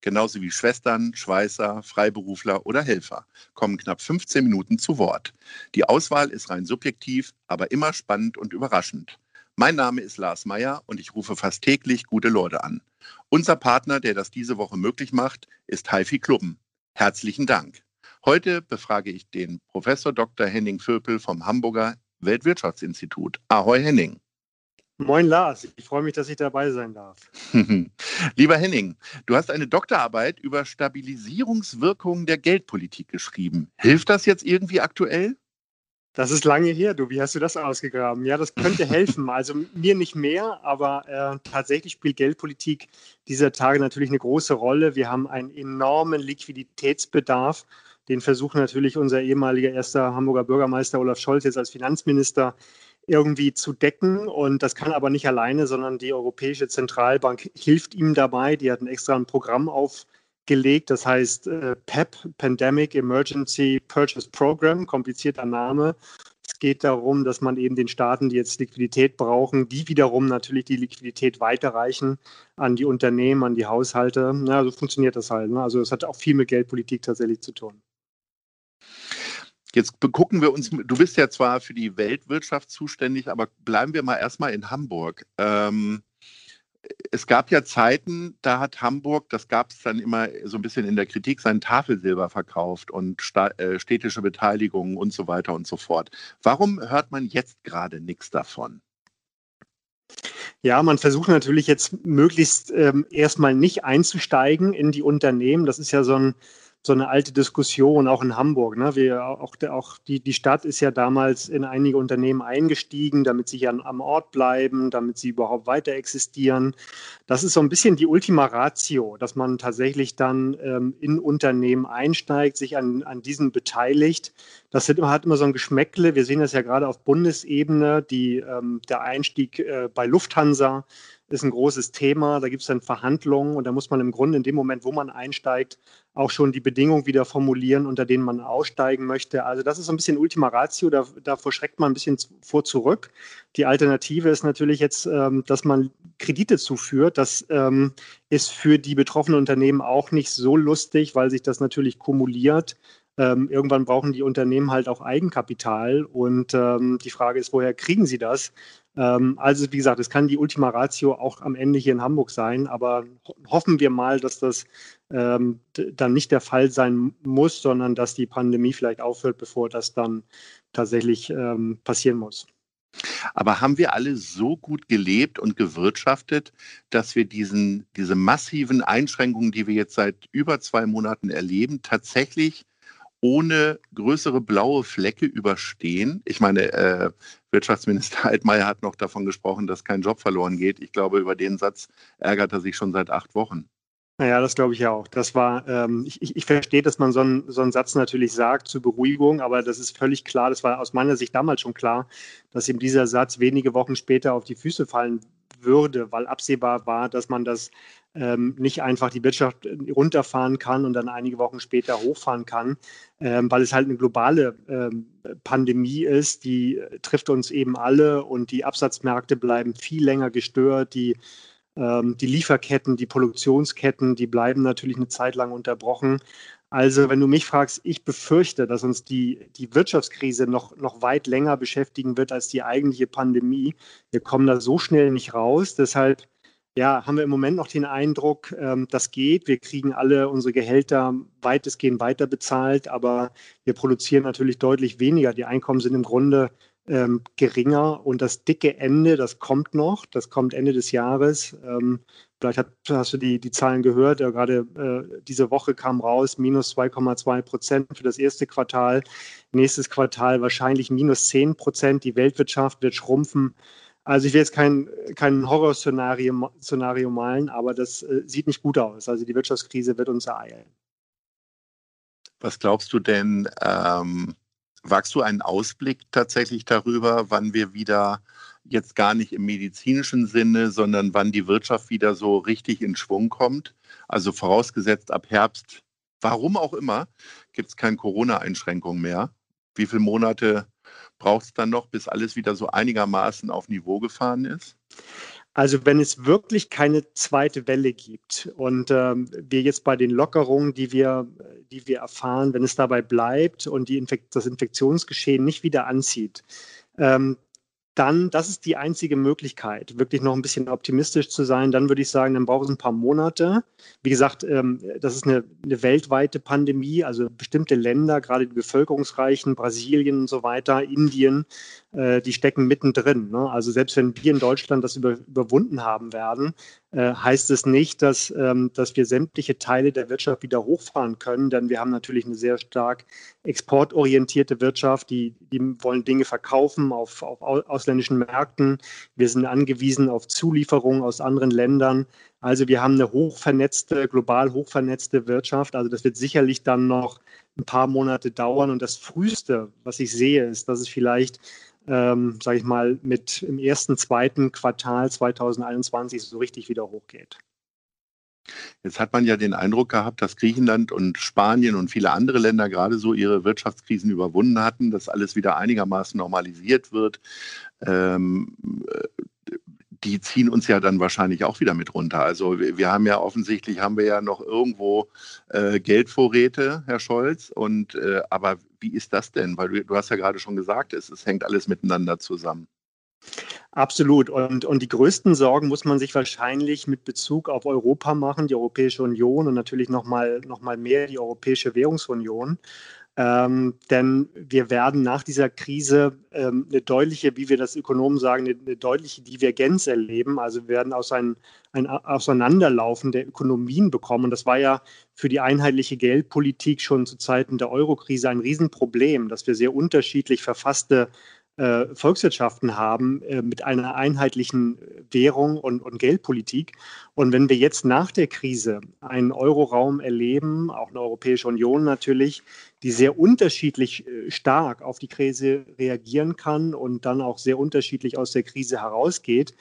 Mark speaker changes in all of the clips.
Speaker 1: genauso wie Schwestern, Schweißer, Freiberufler oder Helfer, kommen knapp 15 Minuten zu Wort. Die Auswahl ist rein subjektiv, aber immer spannend und überraschend. Mein Name ist Lars Meyer und ich rufe fast täglich gute Leute an. Unser Partner, der das diese Woche möglich macht, ist Haifi Klubben. Herzlichen Dank. Heute befrage ich den Professor Dr. Henning Vöpel vom Hamburger Weltwirtschaftsinstitut. Ahoi Henning.
Speaker 2: Moin Lars, ich freue mich, dass ich dabei sein darf.
Speaker 1: Lieber Henning, du hast eine Doktorarbeit über Stabilisierungswirkungen der Geldpolitik geschrieben. Hilft das jetzt irgendwie aktuell?
Speaker 2: Das ist lange her, du. Wie hast du das ausgegraben? Ja, das könnte helfen. Also mir nicht mehr, aber äh, tatsächlich spielt Geldpolitik dieser Tage natürlich eine große Rolle. Wir haben einen enormen Liquiditätsbedarf. Den versucht natürlich unser ehemaliger erster Hamburger Bürgermeister Olaf Scholz jetzt als Finanzminister irgendwie zu decken. Und das kann aber nicht alleine, sondern die Europäische Zentralbank hilft ihm dabei. Die hat ein extra Programm aufgelegt, das heißt äh, PEP, Pandemic Emergency Purchase Program, komplizierter Name. Es geht darum, dass man eben den Staaten, die jetzt Liquidität brauchen, die wiederum natürlich die Liquidität weiterreichen an die Unternehmen, an die Haushalte. Ja, so funktioniert das halt. Ne? Also es hat auch viel mit Geldpolitik tatsächlich zu tun.
Speaker 1: Jetzt gucken wir uns, du bist ja zwar für die Weltwirtschaft zuständig, aber bleiben wir mal erstmal in Hamburg. Ähm, es gab ja Zeiten, da hat Hamburg, das gab es dann immer so ein bisschen in der Kritik, sein Tafelsilber verkauft und äh, städtische Beteiligungen und so weiter und so fort. Warum hört man jetzt gerade nichts davon?
Speaker 2: Ja, man versucht natürlich jetzt möglichst ähm, erstmal nicht einzusteigen in die Unternehmen. Das ist ja so ein so eine alte Diskussion, auch in Hamburg. Ne? Wir, auch, auch die, die Stadt ist ja damals in einige Unternehmen eingestiegen, damit sie an, am Ort bleiben, damit sie überhaupt weiter existieren. Das ist so ein bisschen die Ultima Ratio, dass man tatsächlich dann ähm, in Unternehmen einsteigt, sich an, an diesen beteiligt. Das hat immer so ein Geschmäckle. Wir sehen das ja gerade auf Bundesebene, die, ähm, der Einstieg äh, bei Lufthansa ist ein großes Thema. Da gibt es dann Verhandlungen und da muss man im Grunde in dem Moment, wo man einsteigt, auch schon die Bedingungen wieder formulieren, unter denen man aussteigen möchte. Also das ist so ein bisschen Ultima Ratio, da, davor schreckt man ein bisschen vor zurück. Die Alternative ist natürlich jetzt, ähm, dass man Kredite zuführt. Das ähm, ist für die betroffenen Unternehmen auch nicht so lustig, weil sich das natürlich kumuliert. Ähm, irgendwann brauchen die Unternehmen halt auch Eigenkapital und ähm, die Frage ist, woher kriegen sie das? Ähm, also wie gesagt, es kann die Ultima Ratio auch am Ende hier in Hamburg sein, aber hoffen wir mal, dass das ähm, dann nicht der Fall sein muss, sondern dass die Pandemie vielleicht aufhört, bevor das dann tatsächlich ähm, passieren muss.
Speaker 1: Aber haben wir alle so gut gelebt und gewirtschaftet, dass wir diesen, diese massiven Einschränkungen, die wir jetzt seit über zwei Monaten erleben, tatsächlich ohne größere blaue Flecke überstehen. Ich meine, äh, Wirtschaftsminister Altmaier hat noch davon gesprochen, dass kein Job verloren geht. Ich glaube, über den Satz ärgert er sich schon seit acht Wochen.
Speaker 2: Naja, das glaube ich ja auch. Das war, ähm, ich, ich verstehe, dass man so einen, so einen Satz natürlich sagt zur Beruhigung, aber das ist völlig klar, das war aus meiner Sicht damals schon klar, dass ihm dieser Satz wenige Wochen später auf die Füße fallen würde, weil absehbar war, dass man das ähm, nicht einfach die Wirtschaft runterfahren kann und dann einige Wochen später hochfahren kann, ähm, weil es halt eine globale ähm, Pandemie ist, die trifft uns eben alle und die Absatzmärkte bleiben viel länger gestört, die ähm, die Lieferketten, die Produktionsketten, die bleiben natürlich eine Zeit lang unterbrochen. Also, wenn du mich fragst, ich befürchte, dass uns die, die Wirtschaftskrise noch, noch weit länger beschäftigen wird als die eigentliche Pandemie. Wir kommen da so schnell nicht raus. Deshalb ja, haben wir im Moment noch den Eindruck, ähm, das geht. Wir kriegen alle unsere Gehälter weitestgehend weiter bezahlt, aber wir produzieren natürlich deutlich weniger. Die Einkommen sind im Grunde ähm, geringer und das dicke Ende, das kommt noch, das kommt Ende des Jahres. Ähm, vielleicht hat, hast du die, die Zahlen gehört, ja, gerade äh, diese Woche kam raus, minus 2,2 Prozent für das erste Quartal. Nächstes Quartal wahrscheinlich minus 10 Prozent. Die Weltwirtschaft wird schrumpfen. Also ich will jetzt kein, kein Horrorszenario Szenario malen, aber das äh, sieht nicht gut aus. Also die Wirtschaftskrise wird uns ereilen.
Speaker 1: Was glaubst du denn, ähm, wagst du einen Ausblick tatsächlich darüber, wann wir wieder jetzt gar nicht im medizinischen Sinne, sondern wann die Wirtschaft wieder so richtig in Schwung kommt? Also vorausgesetzt ab Herbst, warum auch immer, gibt es keine Corona-Einschränkungen mehr. Wie viele Monate braucht es dann noch, bis alles wieder so einigermaßen auf Niveau gefahren ist?
Speaker 2: Also wenn es wirklich keine zweite Welle gibt und ähm, wir jetzt bei den Lockerungen, die wir, die wir erfahren, wenn es dabei bleibt und die Infekt das Infektionsgeschehen nicht wieder anzieht, ähm, dann, das ist die einzige Möglichkeit, wirklich noch ein bisschen optimistisch zu sein. Dann würde ich sagen, dann braucht es ein paar Monate. Wie gesagt, ähm, das ist eine, eine, weltweite Pandemie, also bestimmte Länder, gerade die bevölkerungsreichen, Brasilien und so weiter, Indien, äh, die stecken mittendrin. Ne? Also selbst wenn wir in Deutschland das über, überwunden haben werden, äh, heißt es nicht, dass, ähm, dass wir sämtliche Teile der Wirtschaft wieder hochfahren können, denn wir haben natürlich eine sehr stark exportorientierte Wirtschaft, die, die wollen Dinge verkaufen auf, auf ausländischen Märkten. Wir sind angewiesen auf Zulieferungen aus anderen Ländern. Also wir haben eine hochvernetzte, global hochvernetzte Wirtschaft. Also das wird sicherlich dann noch ein paar Monate dauern. Und das Früheste, was ich sehe, ist, dass es vielleicht ähm, sage ich mal, mit im ersten, zweiten Quartal 2021 so richtig wieder hochgeht.
Speaker 1: Jetzt hat man ja den Eindruck gehabt, dass Griechenland und Spanien und viele andere Länder gerade so ihre Wirtschaftskrisen überwunden hatten, dass alles wieder einigermaßen normalisiert wird. Ähm, die ziehen uns ja dann wahrscheinlich auch wieder mit runter. Also wir, wir haben ja offensichtlich haben wir ja noch irgendwo äh, Geldvorräte, Herr Scholz. Und äh, aber wie ist das denn? Weil du, du hast ja gerade schon gesagt, es, es hängt alles miteinander zusammen.
Speaker 2: Absolut. Und, und die größten Sorgen muss man sich wahrscheinlich mit Bezug auf Europa machen, die Europäische Union und natürlich nochmal noch mal mehr die Europäische Währungsunion. Ähm, denn wir werden nach dieser Krise ähm, eine deutliche, wie wir das Ökonomen sagen, eine, eine deutliche Divergenz erleben. Also wir werden aus ein, ein Auseinanderlaufen der Ökonomien bekommen. Und das war ja für die einheitliche Geldpolitik schon zu Zeiten der Eurokrise ein Riesenproblem, dass wir sehr unterschiedlich verfasste Volkswirtschaften haben äh, mit einer einheitlichen Währung und, und, Geldpolitik. Und wenn wir jetzt nach der Krise einen Euroraum erleben, auch eine Europäische Union natürlich, die sehr unterschiedlich äh, stark auf die Krise reagieren kann und dann auch sehr unterschiedlich aus der Krise herausgeht,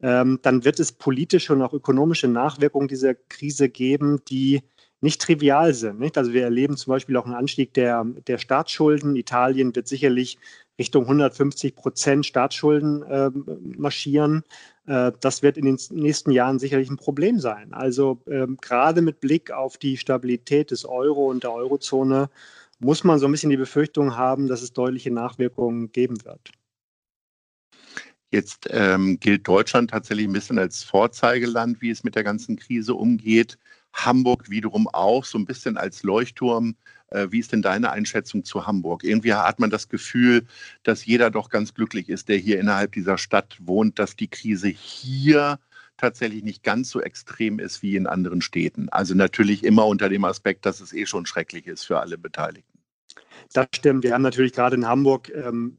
Speaker 2: ähm, dann wird es politische und auch ökonomische Nachwirkungen dieser Krise geben, die nicht trivial sind. Nicht? Also wir erleben zum Beispiel auch einen Anstieg der, der Staatsschulden. Italien wird sicherlich Richtung 150 Prozent Staatsschulden äh, marschieren. Äh, das wird in den nächsten Jahren sicherlich ein Problem sein. Also äh, gerade mit Blick auf die Stabilität des Euro und der Eurozone muss man so ein bisschen die Befürchtung haben, dass es deutliche Nachwirkungen geben wird.
Speaker 1: Jetzt ähm, gilt Deutschland tatsächlich ein bisschen als Vorzeigeland, wie es mit der ganzen Krise umgeht. Hamburg wiederum auch so ein bisschen als Leuchtturm. Äh, wie ist denn deine Einschätzung zu Hamburg? Irgendwie hat man das Gefühl, dass jeder doch ganz glücklich ist, der hier innerhalb dieser Stadt wohnt, dass die Krise hier tatsächlich nicht ganz so extrem ist wie in anderen Städten. Also natürlich immer unter dem Aspekt, dass es eh schon schrecklich ist für alle Beteiligten.
Speaker 2: Das stimmt. Wir haben natürlich gerade in Hamburg ähm,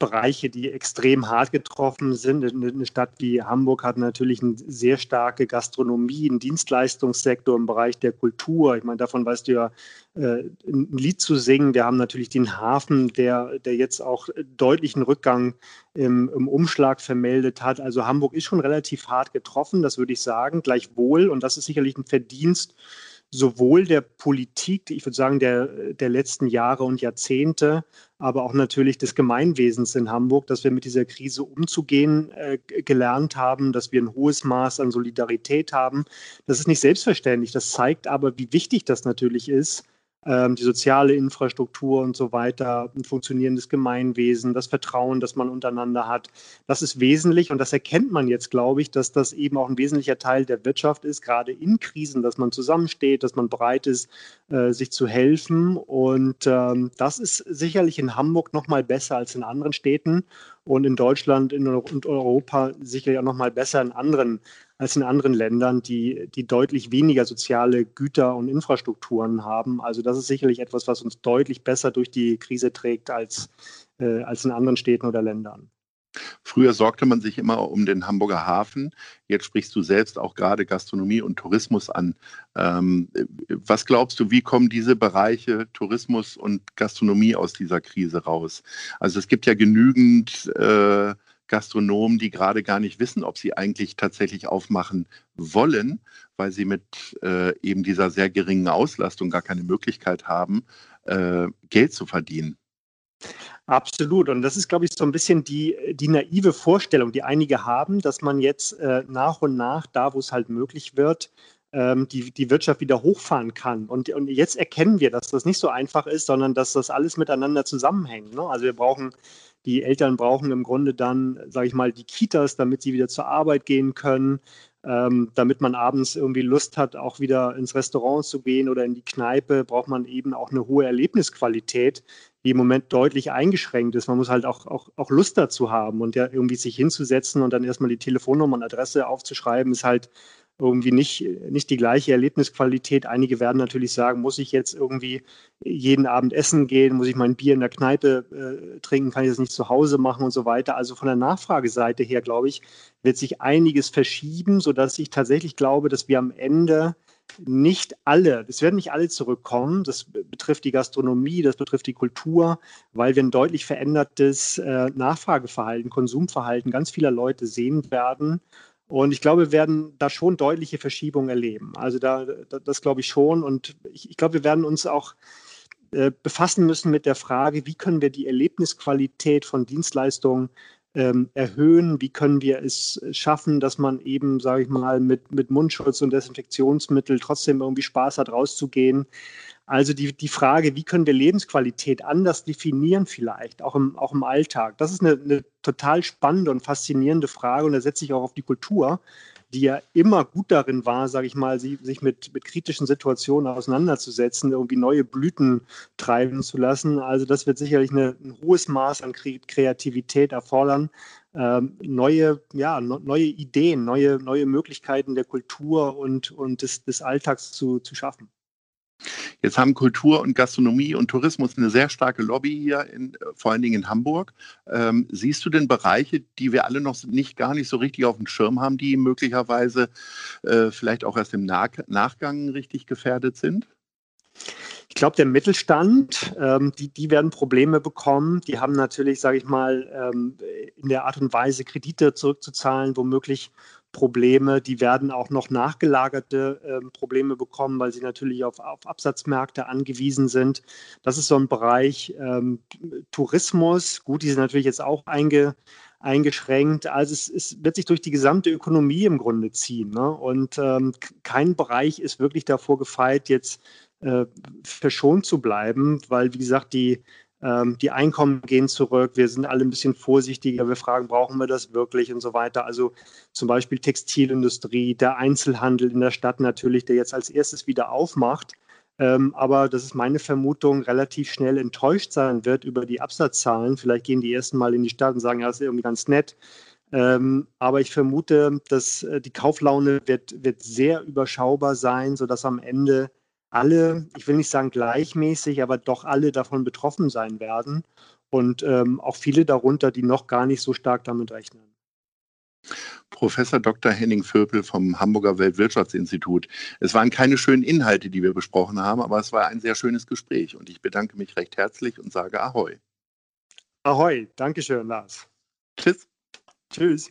Speaker 2: Bereiche, die extrem hart getroffen sind. Eine Stadt wie Hamburg hat natürlich eine sehr starke Gastronomie, einen Dienstleistungssektor im Bereich der Kultur. Ich meine, davon weißt du ja, äh, ein Lied zu singen. Wir haben natürlich den Hafen, der, der jetzt auch deutlichen Rückgang im, im Umschlag vermeldet hat. Also Hamburg ist schon relativ hart getroffen, das würde ich sagen, gleichwohl. Und das ist sicherlich ein Verdienst sowohl der Politik, ich würde sagen, der, der letzten Jahre und Jahrzehnte, aber auch natürlich des Gemeinwesens in Hamburg, dass wir mit dieser Krise umzugehen äh, gelernt haben, dass wir ein hohes Maß an Solidarität haben. Das ist nicht selbstverständlich. Das zeigt aber, wie wichtig das natürlich ist, die soziale Infrastruktur und so weiter, ein funktionierendes Gemeinwesen, das Vertrauen, das man untereinander hat. Das ist wesentlich und das erkennt man jetzt, glaube ich, dass das eben auch ein wesentlicher Teil der Wirtschaft ist, gerade in Krisen, dass man zusammensteht, dass man bereit ist, äh, sich zu helfen. Und ähm, das ist sicherlich in Hamburg noch mal besser als in anderen Städten und in Deutschland und Europa sicherlich auch noch mal besser in anderen als in anderen Ländern, die, die deutlich weniger soziale Güter und Infrastrukturen haben. Also das ist sicherlich etwas, was uns deutlich besser durch die Krise trägt als, äh, als in anderen Städten oder Ländern.
Speaker 1: Früher sorgte man sich immer um den Hamburger Hafen. Jetzt sprichst du selbst auch gerade Gastronomie und Tourismus an. Ähm, was glaubst du, wie kommen diese Bereiche Tourismus und Gastronomie aus dieser Krise raus? Also es gibt ja genügend äh, Gastronomen, die gerade gar nicht wissen, ob sie eigentlich tatsächlich aufmachen wollen, weil sie mit äh, eben dieser sehr geringen Auslastung gar keine Möglichkeit haben, äh, Geld zu verdienen.
Speaker 2: Absolut. Und das ist, glaube ich, so ein bisschen die, die naive Vorstellung, die einige haben, dass man jetzt äh, nach und nach, da wo es halt möglich wird, ähm, die, die Wirtschaft wieder hochfahren kann. Und, und jetzt erkennen wir, dass das nicht so einfach ist, sondern dass das alles miteinander zusammenhängt. Ne? Also wir brauchen, die Eltern brauchen im Grunde dann, sage ich mal, die Kitas, damit sie wieder zur Arbeit gehen können ähm, damit man abends irgendwie Lust hat, auch wieder ins Restaurant zu gehen oder in die Kneipe, braucht man eben auch eine hohe Erlebnisqualität, die im Moment deutlich eingeschränkt ist. Man muss halt auch, auch, auch Lust dazu haben und ja irgendwie sich hinzusetzen und dann erstmal die Telefonnummer und Adresse aufzuschreiben, ist halt irgendwie nicht, nicht die gleiche Erlebnisqualität. Einige werden natürlich sagen, muss ich jetzt irgendwie jeden Abend essen gehen, muss ich mein Bier in der Kneipe äh, trinken, kann ich das nicht zu Hause machen und so weiter. Also von der Nachfrageseite her, glaube ich, wird sich einiges verschieben, sodass ich tatsächlich glaube, dass wir am Ende nicht alle, es werden nicht alle zurückkommen. Das betrifft die Gastronomie, das betrifft die Kultur, weil wir ein deutlich verändertes äh, Nachfrageverhalten, Konsumverhalten ganz vieler Leute sehen werden. Und ich glaube, wir werden da schon deutliche Verschiebungen erleben. Also da, das glaube ich schon. Und ich, ich glaube, wir werden uns auch äh, befassen müssen mit der Frage, wie können wir die Erlebnisqualität von Dienstleistungen ähm, erhöhen? Wie können wir es schaffen, dass man eben, sage ich mal, mit, mit Mundschutz und Desinfektionsmittel trotzdem irgendwie Spaß hat, rauszugehen? Also die, die Frage, wie können wir Lebensqualität anders definieren vielleicht, auch im, auch im Alltag? Das ist eine, eine total spannende und faszinierende Frage und da setze ich auch auf die Kultur, die ja immer gut darin war, sage ich mal, sie, sich mit, mit kritischen Situationen auseinanderzusetzen, irgendwie neue Blüten treiben zu lassen. Also das wird sicherlich eine, ein hohes Maß an Kreativität erfordern, ähm, neue, ja, no, neue Ideen, neue, neue Möglichkeiten der Kultur und, und des, des Alltags zu, zu schaffen.
Speaker 1: Jetzt haben Kultur und Gastronomie und Tourismus eine sehr starke Lobby hier, in, vor allen Dingen in Hamburg. Ähm, siehst du denn Bereiche, die wir alle noch nicht gar nicht so richtig auf dem Schirm haben, die möglicherweise äh, vielleicht auch erst im Nach Nachgang richtig gefährdet sind?
Speaker 2: Ich glaube, der Mittelstand, ähm, die, die werden Probleme bekommen. Die haben natürlich, sage ich mal, ähm, in der Art und Weise Kredite zurückzuzahlen, womöglich Probleme. Die werden auch noch nachgelagerte äh, Probleme bekommen, weil sie natürlich auf, auf, Absatzmärkte angewiesen sind. Das ist so ein Bereich ähm, Tourismus. Gut, die sind natürlich jetzt auch einge, eingeschränkt. Also es, es, wird sich durch die gesamte Ökonomie im Grunde ziehen. Ne? Und ähm, kein Bereich ist wirklich davor gefeit, jetzt äh, verschont zu bleiben, weil, wie gesagt, die die Einkommen gehen zurück, wir sind alle ein bisschen vorsichtiger, wir fragen, brauchen wir das wirklich und so weiter. Also zum Beispiel Textilindustrie, der Einzelhandel in der Stadt natürlich, der jetzt als erstes wieder aufmacht, ähm, aber das ist meine Vermutung, relativ schnell enttäuscht sein wird über die Absatzzahlen. Vielleicht gehen die ersten Mal in die Stadt und sagen, ja, das ist irgendwie ganz nett. Ähm, aber ich vermute, dass äh, die Kauflaune wird, wird sehr überschaubar sein, sodass am Ende alle, ich will nicht sagen gleichmäßig, aber doch alle davon betroffen sein werden und ähm, auch viele darunter, die noch gar nicht so stark damit rechnen.
Speaker 1: Professor Dr. Henning Vöpel vom Hamburger Weltwirtschaftsinstitut. Es waren keine schönen Inhalte, die wir besprochen haben, aber es war ein sehr schönes Gespräch und ich bedanke mich recht herzlich und sage Ahoi.
Speaker 2: Ahoi, Dankeschön, Lars.
Speaker 1: Tschüss.
Speaker 2: Tschüss.